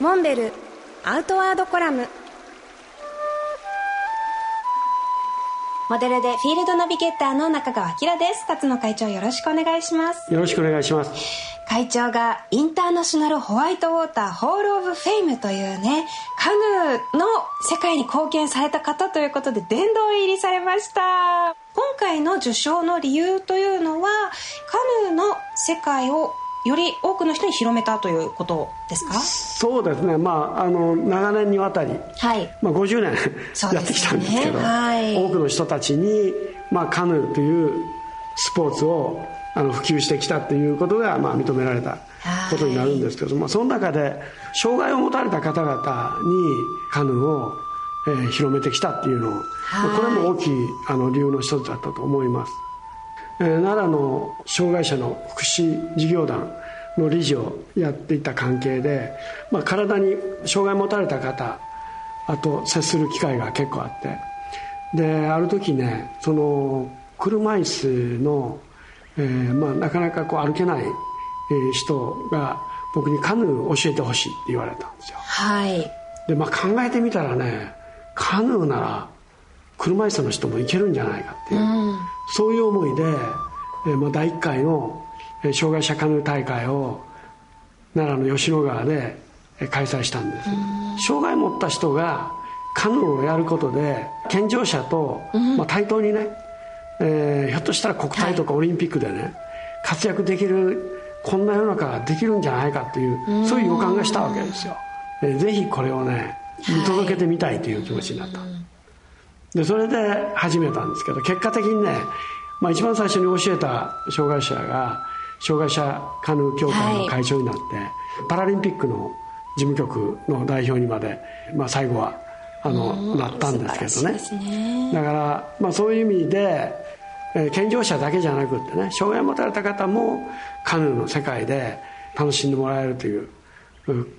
モンベルアウトワードコラム。モデルでフィールドナビゲーターの中川明です。辰野会長よろしくお願いします。よろしくお願いします。会長がインターナショナルホワイトウォーターホールオブフェイムというねカヌーの世界に貢献された方ということで殿堂入りされました。今回の受賞の理由というのはカヌーの世界をより多くの人に広めたということですか？そうですね、まあ、あの長年にわたり、はい。まあ、50年、やってきたんですけど、はい、多くの人たちに、まあ、カヌーというスポーツをあの普及してきたということが、まあ、認められたことになるんですけども、その中で障害を持たれた方々にカヌーを、えー、広めてきたっていうのを、これも大きいあの理由の一つだったと思います。奈良の障害者の福祉事業団の理事をやっていた関係で、まあ、体に障害を持たれた方あと接する機会が結構あって。である時ねその車椅子の、えーまあ、なかなかこう歩けない人が僕にカヌーを教えてほしいって言われたんですよ。はい。で、まあ、考えてみたらねカヌーなら車椅子の人も行けるんじゃないかっていう、うん、そういう思いで、えーまあ、第1回の障害者カヌー大会を奈良の吉野川で開催したんです、うん、障害を持った人がカヌーをやることで健常者と、うん、まあ、対等にね、えー、ひょっとしたら国体とかオリンピックでね、はい、活躍できるこんな世の中ができるんじゃないかという、そういう予感がしたわけですよ、えー、ぜひこれをね見届けてみたいという気持ちになった、はいでそれで始めたんですけど結果的にね、まあ、一番最初に教えた障害者が障害者カヌー協会の会長になって、はい、パラリンピックの事務局の代表にまで、まあ、最後はあのなったんですけどね、ね、だから、まあ、そういう意味で、えー、健常者だけじゃなくってね障害を持たれた方もカヌーの世界で楽しんでもらえるという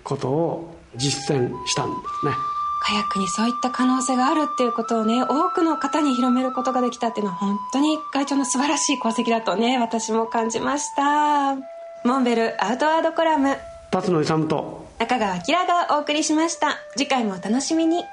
ことを実践したんですね。カヤックにそういった可能性があるっていうことをね多くの方に広めることができたっていうのは本当に会長の素晴らしい功績だとね私も感じました。モンベルアウトワードコラム。辰野勇と。中川明がお送りしました。次回もお楽しみに